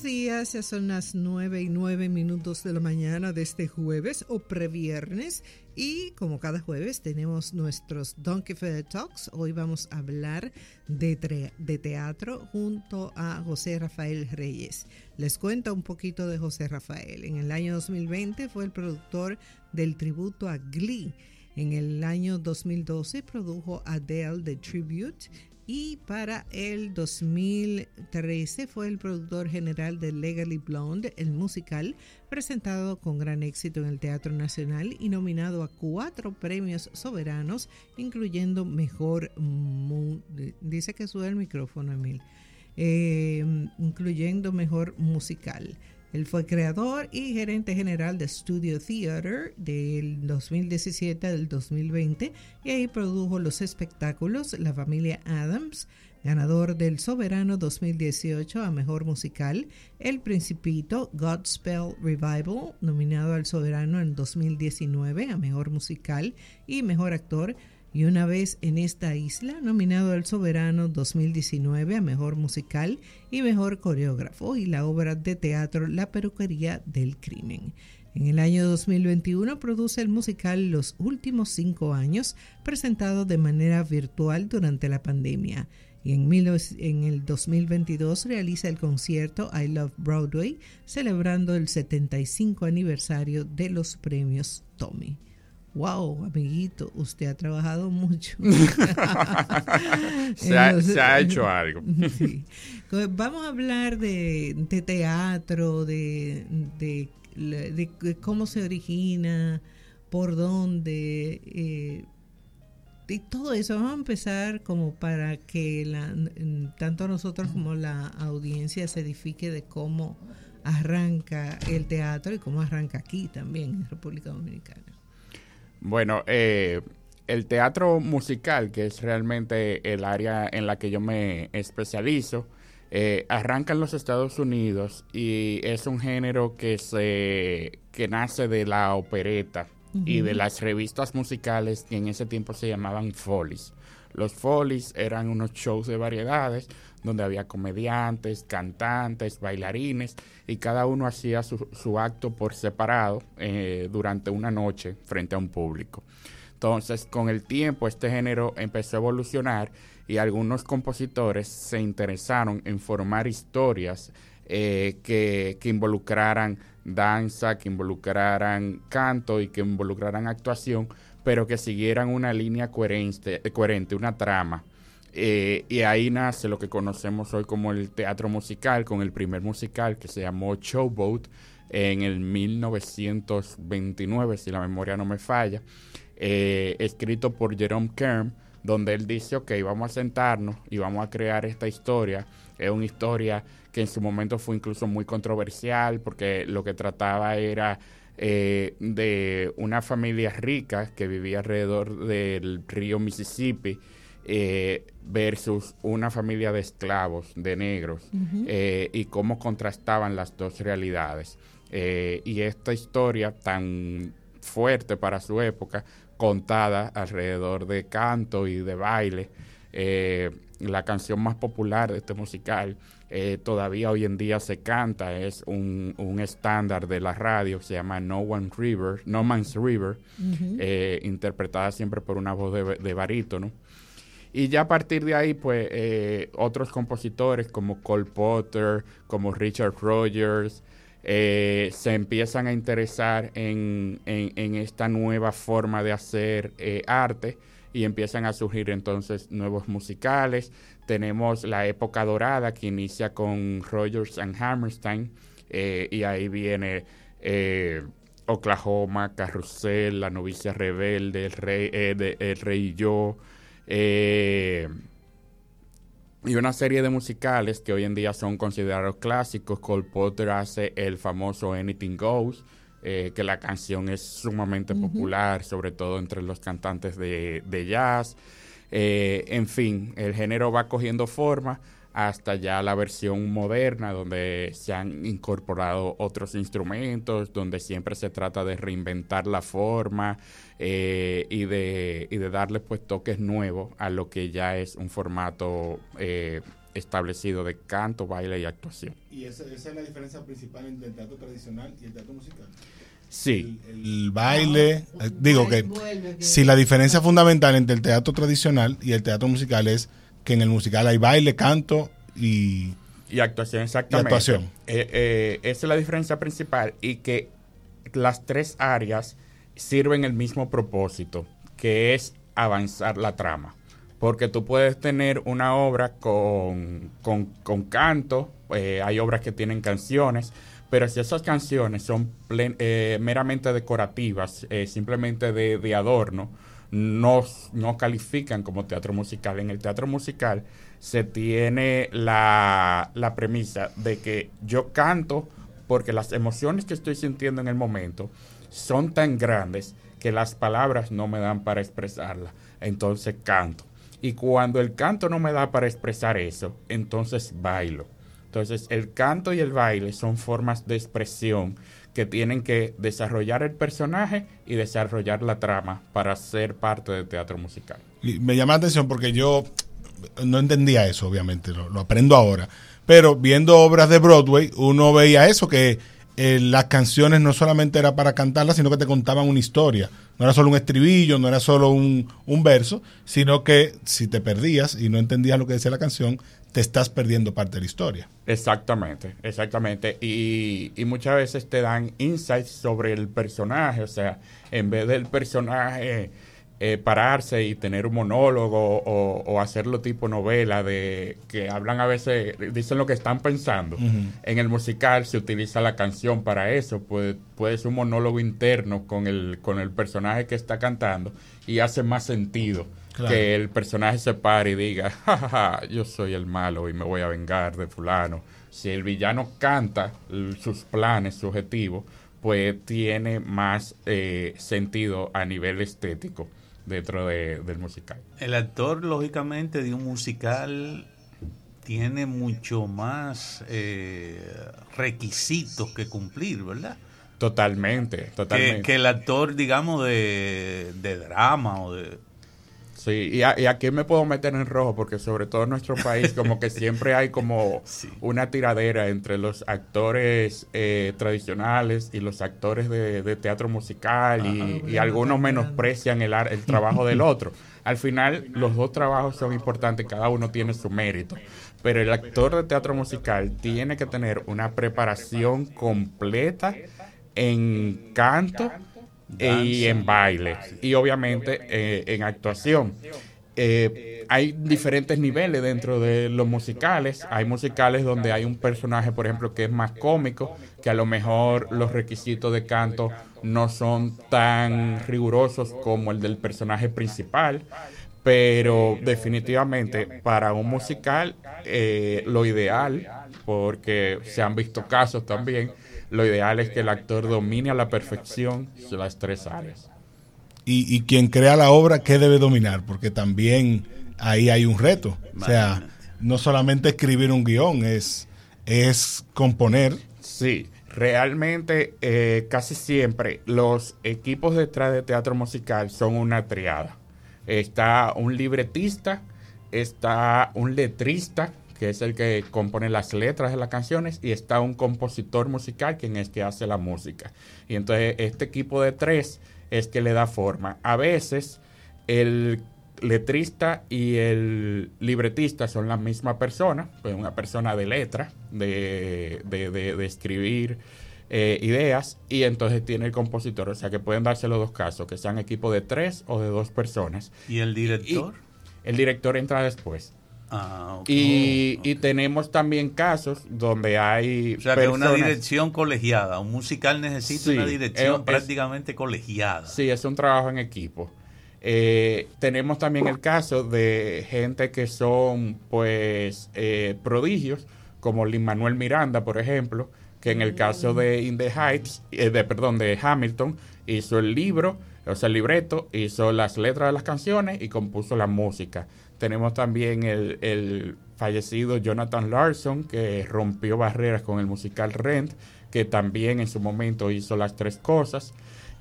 buenos días, ya son las 9 y 9 minutos de la mañana de este jueves o previernes y como cada jueves tenemos nuestros Donkey Feather Talks. Hoy vamos a hablar de, de teatro junto a José Rafael Reyes. Les cuento un poquito de José Rafael. En el año 2020 fue el productor del tributo a Glee. En el año 2012 produjo Adele The Tribute y para el 2013 fue el productor general de Legally Blonde, el musical, presentado con gran éxito en el Teatro Nacional y nominado a cuatro premios soberanos, incluyendo Mejor... Dice que sube el micrófono, Emil. Eh, incluyendo Mejor Musical. Él fue creador y gerente general de Studio Theater del 2017 al 2020 y ahí produjo los espectáculos La familia Adams, ganador del Soberano 2018 a Mejor Musical, El Principito, Godspell Revival, nominado al Soberano en 2019 a Mejor Musical y Mejor Actor, y una vez en esta isla, nominado al Soberano 2019 a Mejor Musical y Mejor Coreógrafo y la obra de teatro La Peruquería del Crimen. En el año 2021 produce el musical Los Últimos Cinco Años, presentado de manera virtual durante la pandemia. Y en, el 2022 realiza el concierto I Love Broadway, celebrando el 75 aniversario de los premios Tommy. Wow, amiguito, usted ha trabajado mucho. se, ha, hecho algo. Vamos a hablar de, teatro, de, de, cómo se origina, por dónde, eh, y todo eso. Vamos a empezar como para que la, tanto nosotros como la audiencia se edifique de cómo arranca el teatro y cómo arranca aquí también en República Dominicana. Bueno, eh, el teatro musical, que es realmente el área en la que yo me especializo, eh, arranca en los Estados Unidos y es un género que se que nace de la opereta y de las revistas musicales que en ese tiempo se llamaban Follies. Los Follies eran unos shows de variedades donde había comediantes, cantantes, bailarines y cada uno hacía su, acto por separado eh, durante una noche frente a un público. Entonces, con el tiempo, este género empezó a evolucionar y algunos compositores se interesaron en formar historias eh, que, que, involucraran danza, que involucraran canto y que involucraran actuación, pero que siguieran una línea coherente, coherente una trama. Eh, y ahí nace lo que conocemos hoy como el teatro musical, con el primer musical que se llamó Showboat en el 1929, si la memoria no me falla, eh, escrito por Jerome Kern, donde él dice, ok, vamos a sentarnos y vamos a crear esta historia. Es una historia que en su momento fue incluso muy controversial porque lo que trataba era eh, de una familia rica que vivía alrededor del río Mississippi eh, versus una familia de esclavos, de negros, eh, y cómo contrastaban las dos realidades. Eh, y esta historia tan fuerte para su época, contada alrededor de canto y de baile, la canción más popular de este musical, todavía hoy en día se canta, es un, estándar de la radio, se llama No One River, No Man's River, interpretada siempre por una voz de, de barítono. Y ya a partir de ahí, pues, eh, otros compositores como Cole Potter, como Richard Rogers, eh, se empiezan a interesar en, esta nueva forma de hacer eh, arte y empiezan a surgir entonces nuevos musicales. Tenemos la época dorada que inicia con Rogers and Hammerstein y ahí viene Oklahoma, Carrusel, La novicia rebelde, El rey, el rey y yo. Eh, y una serie de musicales que hoy en día son considerados clásicos. Cole Potter hace el famoso Anything Goes, eh, que la canción es sumamente popular, sobre todo entre los cantantes de, jazz. Eh, en fin, el género va cogiendo forma hasta ya la versión moderna donde se han incorporado otros instrumentos, donde siempre se trata de reinventar la forma eh, y, de, y de darle pues toques nuevos a lo que ya es un formato eh, establecido de canto, baile y actuación. ¿Y esa, es la diferencia principal entre el teatro tradicional y el teatro musical? Sí. El, baile, eh, digo que si la diferencia fundamental entre el teatro tradicional y el teatro musical es que en el musical hay baile, canto y... Y actuación, exactamente. actuación. Eh, eh, esa es la diferencia principal y que las tres áreas sirven el mismo propósito, que es avanzar la trama. Porque tú puedes tener una obra con, con, canto, hay obras que tienen canciones, pero si esas canciones son eh, meramente decorativas, eh, simplemente de, adorno, no, no, califican como teatro musical. En el teatro musical se tiene la, la premisa de que yo canto porque las emociones que estoy sintiendo en el momento son tan grandes que las palabras no me dan para expresarlas. Entonces canto. Y cuando el canto no me da para expresar eso, entonces bailo. Entonces, el canto y el baile son formas de expresión que tienen que desarrollar el personaje y desarrollar la trama para ser parte del teatro musical. me llama la atención porque yo no entendía eso, obviamente, lo, aprendo ahora. Pero viendo obras de Broadway, uno veía eso, que eh, las canciones no solamente era para cantarlas, sino que te contaban una historia. No era solo un estribillo, no era solo un, un verso, sino que si te perdías y no entendías lo que decía la canción, te estás perdiendo parte de la historia. Exactamente, exactamente. Y, y, muchas veces te dan insights sobre el personaje, o sea, en vez del personaje eh, pararse y tener un monólogo o, hacerlo tipo novela de que hablan a veces, dicen lo que están pensando. En el musical se utiliza la canción para eso, puede, puede ser un monólogo interno con el, con el personaje que está cantando y hace más sentido que el personaje se pare y diga, jajaja, yo soy el malo y me voy a vengar de fulano. Si el villano canta sus planes, su objetivo, pues tiene más eh, sentido a nivel estético dentro del musical. El actor, lógicamente, de un musical tiene mucho más eh, requisitos que cumplir, ¿verdad? Totalmente, totalmente. Que, el actor, digamos, de, de drama o de Sí, y, aquí me puedo meter en rojo porque sobre todo en nuestro país como que siempre hay como una tiradera entre los actores eh, tradicionales y los actores de, teatro musical y, algunos menosprecian el, el trabajo del otro. Al final los dos trabajos son importantes, cada uno tiene su mérito, pero el actor de teatro musical tiene que tener una preparación completa en canto y en baile y obviamente eh, en actuación. Eh, hay diferentes niveles dentro de los musicales. Hay musicales donde hay un personaje, por ejemplo, que es más cómico, que a lo mejor los requisitos de canto no son tan rigurosos como el del personaje principal. Pero definitivamente para un musical eh, lo ideal, porque se han visto casos también, lo ideal es que el actor domine a la perfección las tres áreas. Y, quien crea la obra, ¿qué debe dominar? Porque también ahí hay un reto. O sea, no solamente escribir un guion, es, es componer. Sí, realmente eh, casi siempre los equipos detrás de teatro musical son una triada. Está un libretista, está un letrista, que es el que compone las letras de las canciones, y está un compositor musical, quien es que hace la música. Y entonces este equipo de tres es que le da forma. A veces el letrista y el libretista son la misma persona, pues una persona de letra, de, de, escribir eh, ideas, y entonces tiene el compositor, o sea que pueden darse los dos casos, que sean equipo de tres o de dos personas. ¿Y el director? el director entra después. Ah, y, y, tenemos también casos donde hay. O sea, que una dirección colegiada. Un musical necesita una dirección prácticamente colegiada. Sí, es un trabajo en equipo. Eh, tenemos también el caso de gente que son, pues, eh, prodigios, como Lin Manuel Miranda, por ejemplo, que en el caso de In the Heights, eh, de, perdón, de Hamilton, hizo el libro, o sea, el libreto, hizo las letras de las canciones y compuso la música. Tenemos también el, fallecido Jonathan Larson, que rompió barreras con el musical Rent, que también en su momento hizo las tres cosas.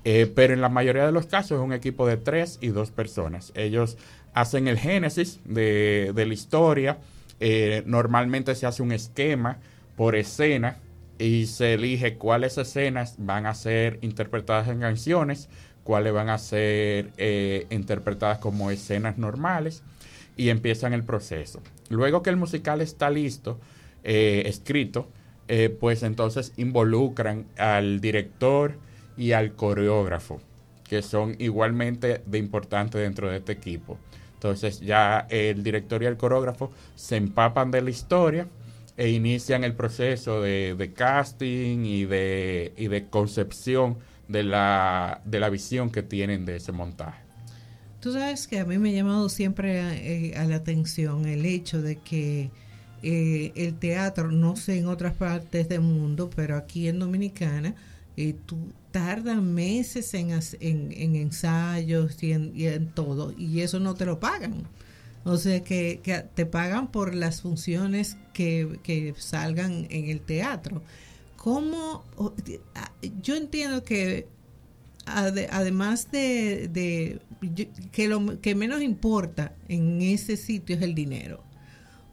Eh, pero en la mayoría de los casos es un equipo de tres y dos personas. Ellos hacen el génesis de, la historia, eh, normalmente se hace un esquema por escena y se elige cuáles escenas van a ser interpretadas en canciones, cuáles van a ser eh, interpretadas como escenas normales y empiezan el proceso. Luego que el musical está listo, eh, escrito, pues entonces involucran al director y al coreógrafo, que son igualmente de importante dentro de este equipo. Entonces ya el director y el coreógrafo se empapan de la historia e inician el proceso de, casting y de, y de concepción de la, de la visión que tienen de ese montaje. Tú sabes que a mí me ha llamado siempre a, eh, la atención el hecho de que eh, el teatro, no sé en otras partes del mundo, pero aquí en Dominicana, eh, tú tardas meses en, en, ensayos y en, todo, y eso no te lo pagan. O sea, que, te pagan por las funciones que, salgan en el teatro. ¿Cómo? Yo entiendo que además de, que lo que menos importa en ese sitio es el dinero.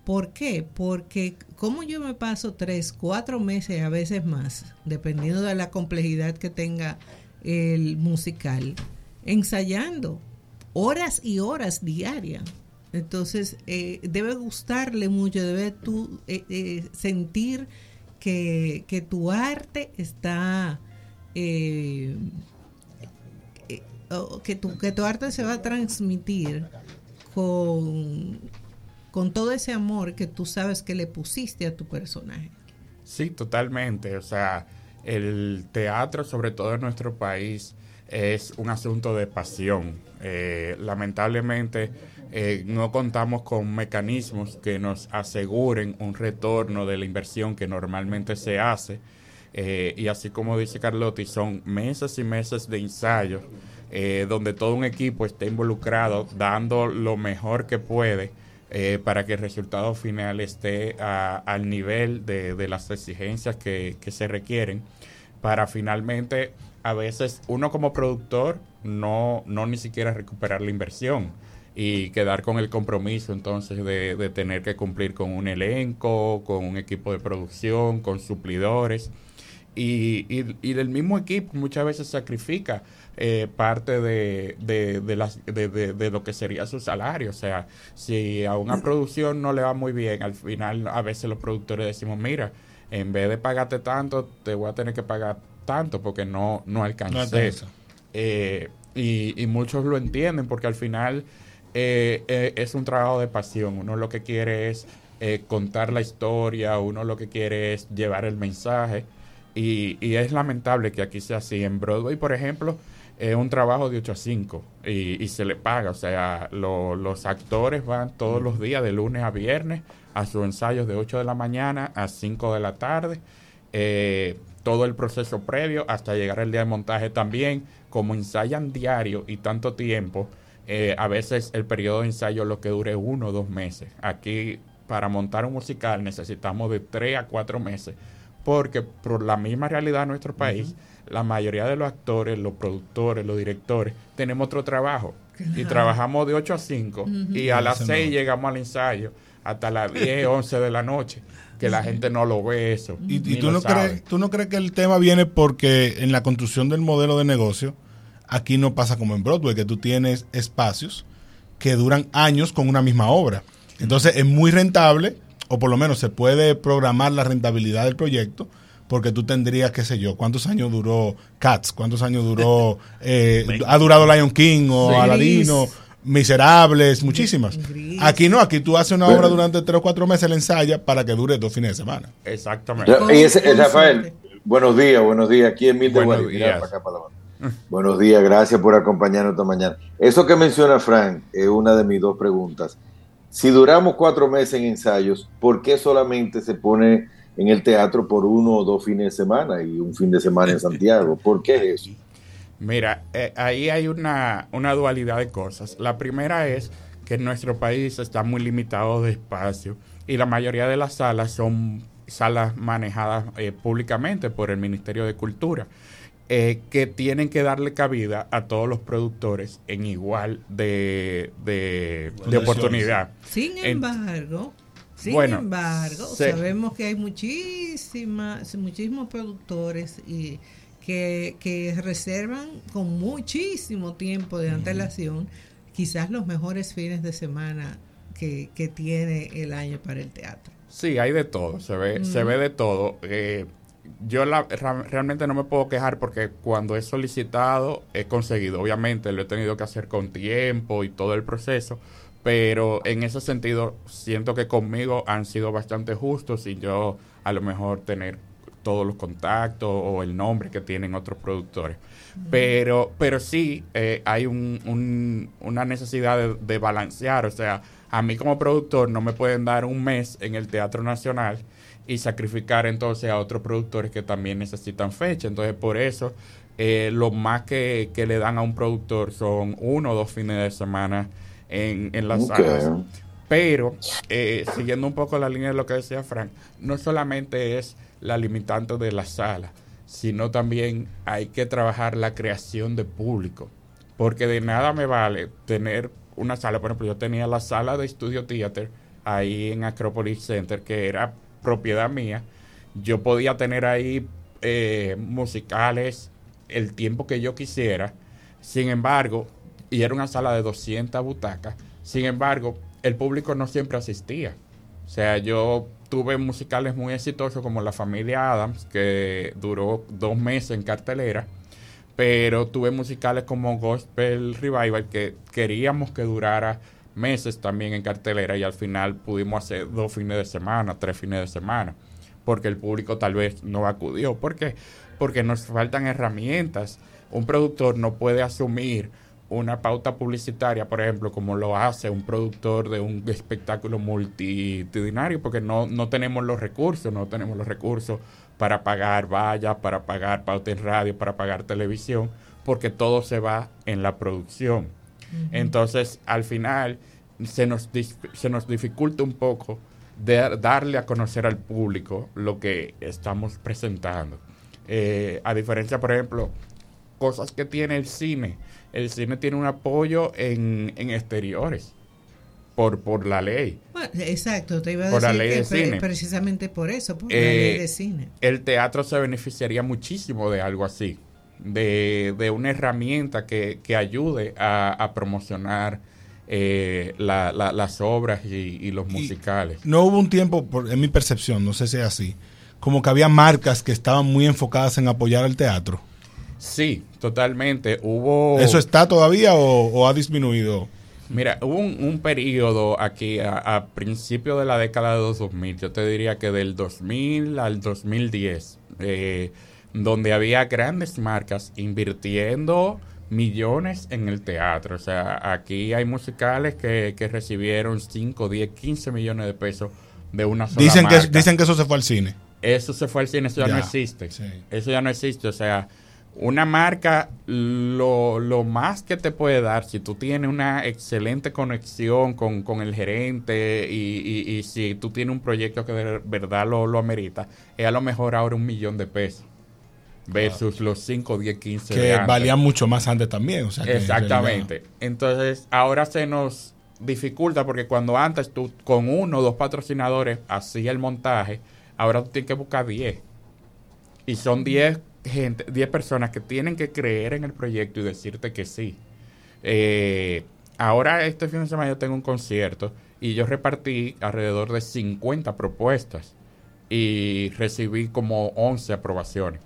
¿Por qué? Porque como yo me paso tres, cuatro meses, a veces más, dependiendo de la complejidad que tenga el musical, ensayando horas y horas diarias. Entonces, eh, debe gustarle mucho, debe tú eh, eh, sentir que, que, tu arte está, que, tu, que tu arte se va a transmitir con con todo ese amor que tú sabes que le pusiste a tu personaje. Sí, totalmente. O sea, el teatro, sobre todo en nuestro país, es un asunto de pasión. Eh, lamentablemente, eh, no contamos con mecanismos que nos aseguren un retorno de la inversión que normalmente se hace. Eh, y así como dice Carlotti, son meses y meses de ensayo donde todo un equipo esté involucrado, dando lo mejor que puede eh, para que el resultado final esté al nivel de, las exigencias que, se requieren para finalmente a veces uno como productor no, no ni siquiera recuperar la inversión y quedar con el compromiso entonces de, tener que cumplir con un elenco, con un equipo de producción, con suplidores y, y, y del mismo equipo muchas veces sacrifica eh, parte de, de, las, de, lo que sería su salario. O sea, si a una producción no le va muy bien, al final a veces los productores decimos, mira, en vez de pagarte tanto, te voy a tener que pagar tanto porque no, no alcancé. Eh, y, y, muchos lo entienden porque al final eh, es un trabajo de pasión. Uno lo que quiere es contar la historia, uno lo que quiere es llevar el mensaje. Y, y es lamentable que aquí sea así. En Broadway, por ejemplo, es un trabajo de 8 a 5 y, se le paga. O sea, los actores van todos los días, de lunes a viernes, a sus ensayos de 8 de la mañana a 5 de la tarde. Eh, todo el proceso previo hasta llegar el día de montaje también. Como ensayan diario y tanto tiempo, eh, a veces el periodo de ensayo lo que dure uno o dos meses. Aquí, para montar un musical, necesitamos de 3 a 4 meses. Porque por la misma realidad de nuestro país, la mayoría de los actores, los productores, los directores, tenemos otro trabajo. Y trabajamos de 8 a 5 y a las 6 llegamos al ensayo hasta las 10, 11 de la noche. Que la gente no lo ve eso. ¿Y, tú, no crees, tú no crees que el tema viene porque en la construcción del modelo de negocio, aquí no pasa como en Broadway, que tú tienes espacios que duran años con una misma obra. Entonces es muy rentable, o por lo menos se puede programar la rentabilidad del proyecto porque tú tendrías, qué sé yo, cuántos años duró Cats, cuántos años duró, eh, ha durado Lion King o Aladino, Miserables, muchísimas. Aquí no, aquí tú haces una obra durante tres o cuatro meses, la ensaya para que dure dos fines de semana. Exactamente. Y ese, Rafael, buenos días, buenos días. Aquí en Mil de buenos, días. buenos días, gracias por acompañarnos esta mañana. Eso que menciona Frank es una de mis dos preguntas. Si duramos cuatro meses en ensayos, ¿por qué solamente se pone en el teatro por uno o dos fines de semana y un fin de semana en Santiago. ¿Por qué eso? Mira, eh, ahí hay una, una dualidad de cosas. La primera es que nuestro país está muy limitado de espacio y la mayoría de las salas son salas manejadas eh, públicamente por el Ministerio de Cultura, eh, que tienen que darle cabida a todos los productores en igual de, de, oportunidad. Sin embargo, Sin embargo, sabemos que hay muchísimas, muchísimos productores y que, que reservan con muchísimo tiempo de antelación quizás los mejores fines de semana que, que, tiene el año para el teatro. Sí, hay de todo, se ve, se ve de todo. Eh, yo la, realmente no me puedo quejar porque cuando he solicitado he conseguido. Obviamente lo he tenido que hacer con tiempo y todo el proceso, pero en ese sentido siento que conmigo han sido bastante justos y yo a lo mejor tener todos los contactos o el nombre que tienen otros productores. Pero, pero sí eh, hay un, una necesidad de, de, balancear. O sea, a mí como productor no me pueden dar un mes en el Teatro Nacional y sacrificar entonces a otros productores que también necesitan fecha. Entonces, por eso, eh, lo más que, que, le dan a un productor son uno o dos fines de semana en, en las salas. Pero, eh, siguiendo un poco la línea de lo que decía Frank, no solamente es la limitante de la sala, sino también hay que trabajar la creación de público. Porque de nada me vale tener una sala, por ejemplo, yo tenía la sala de Studio Theater ahí en Acropolis Center, que era propiedad mía. Yo podía tener ahí eh, musicales el tiempo que yo quisiera. Sin embargo, y era una sala de 200 butacas. Sin embargo, el público no siempre asistía. O sea, yo tuve musicales muy exitosos como La Familia Adams, que duró dos meses en cartelera, pero tuve musicales como Gospel Revival, que queríamos que durara meses también en cartelera y al final pudimos hacer dos fines de semana, tres fines de semana, porque el público tal vez no acudió. ¿Por qué? Porque nos faltan herramientas. Un productor no puede asumir una pauta publicitaria, por ejemplo, como lo hace un productor de un espectáculo multitudinario, porque no, no tenemos los recursos, no tenemos los recursos para pagar vallas, para pagar pauta en radio, para pagar televisión, porque todo se va en la producción. Entonces, al final, se nos, se nos dificulta un poco de darle a conocer al público lo que estamos presentando. Eh, a diferencia, por ejemplo, cosas que tiene el cine el cine tiene un apoyo en, exteriores por, por la ley. exacto, te iba a decir que precisamente por eso, por la ley eh, de cine. El teatro se beneficiaría muchísimo de algo así, de, de una herramienta que, ayude a, promocionar eh, las obras y, los musicales. No hubo un tiempo, por, en mi percepción, no sé si es así, como que había marcas que estaban muy enfocadas en apoyar al teatro. Sí, totalmente. Hubo... ¿Eso está todavía o, ha disminuido? Mira, hubo un, periodo aquí a, principio de la década de 2000, yo te diría que del 2000 al 2010, eh, donde había grandes marcas invirtiendo millones en el teatro. O sea, aquí hay musicales que, recibieron 5, 10, 15 millones de pesos de una sola dicen marca. Que, dicen que eso se fue al cine. Eso se fue al cine, eso ya, no existe. Eso ya no existe. O sea, una marca, lo, lo, más que te puede dar, si tú tienes una excelente conexión con, con el gerente y, y, si tú tienes un proyecto que de verdad lo, lo amerita, es a lo mejor ahora un millón de pesos versus los 5, 10, 15 que valían mucho más antes también. Exactamente. Entonces, ahora se nos dificulta porque cuando antes tú con uno o dos patrocinadores hacías el montaje, ahora tú tienes que buscar 10. Y son 10 gente, 10 personas que tienen que creer en el proyecto y decirte que sí. Eh, ahora este fin de semana yo tengo un concierto y yo repartí alrededor de 50 propuestas y recibí como 11 aprobaciones.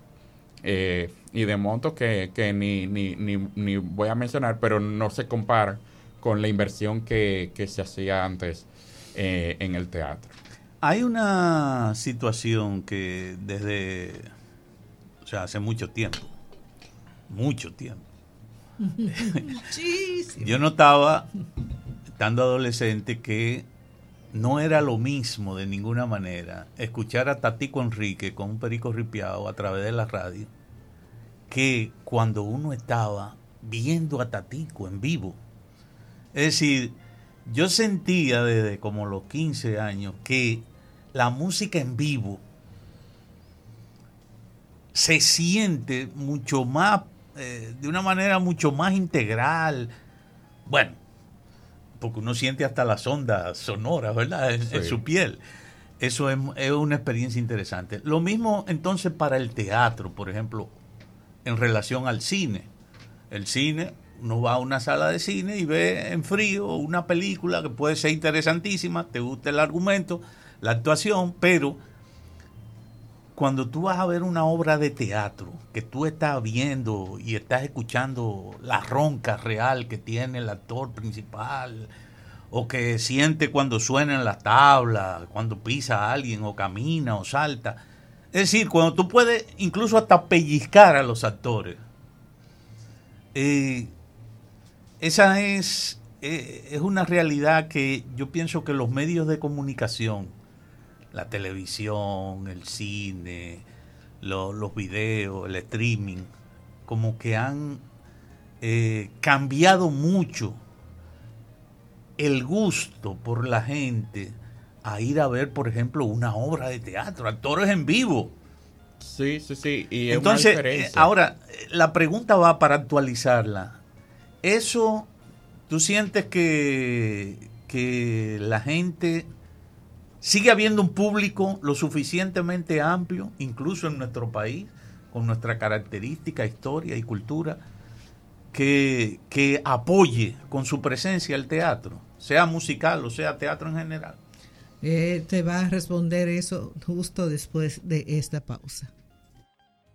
Eh, y de montos que, que ni, ni, ni, ni, voy a mencionar, pero no se compara con la inversión que, que se hacía antes eh, en el teatro. Hay una situación que desde o sea, hace mucho tiempo. Mucho tiempo. Yo notaba, estando adolescente, que no era lo mismo de ninguna manera escuchar a Tatico Enrique con un perico ripiado a través de la radio que cuando uno estaba viendo a Tatico en vivo. Es decir, yo sentía desde como los 15 años que la música en vivo se siente mucho más, eh, de una manera mucho más integral. Bueno, porque uno siente hasta las ondas sonoras, ¿verdad? En, su piel. Eso es, una experiencia interesante. Lo mismo entonces para el teatro, por ejemplo, en relación al cine. El cine, uno va a una sala de cine y ve en frío una película que puede ser interesantísima, te gusta el argumento, la actuación, pero cuando tú vas a ver una obra de teatro, que tú estás viendo y estás escuchando la ronca real que tiene el actor principal, o que siente cuando suenan las tablas, cuando pisa a alguien, o camina, o salta. Es decir, cuando tú puedes incluso hasta pellizcar a los actores. Eh, esa es, eh, es una realidad que yo pienso que los medios de comunicación, la televisión, el cine, los videos, el streaming, como que han eh, cambiado mucho el gusto por la gente a ir a ver, por ejemplo, una obra de teatro, actores en vivo. Sí, sí, sí. Y Entonces, ahora, la pregunta va para actualizarla. ¿Eso tú sientes que, que la gente Sigue habiendo un público lo suficientemente amplio, incluso en nuestro país, con nuestra característica, historia y cultura, que, que apoye con su presencia el teatro, sea musical o sea teatro en general. Eh, te va a responder eso justo después de esta pausa.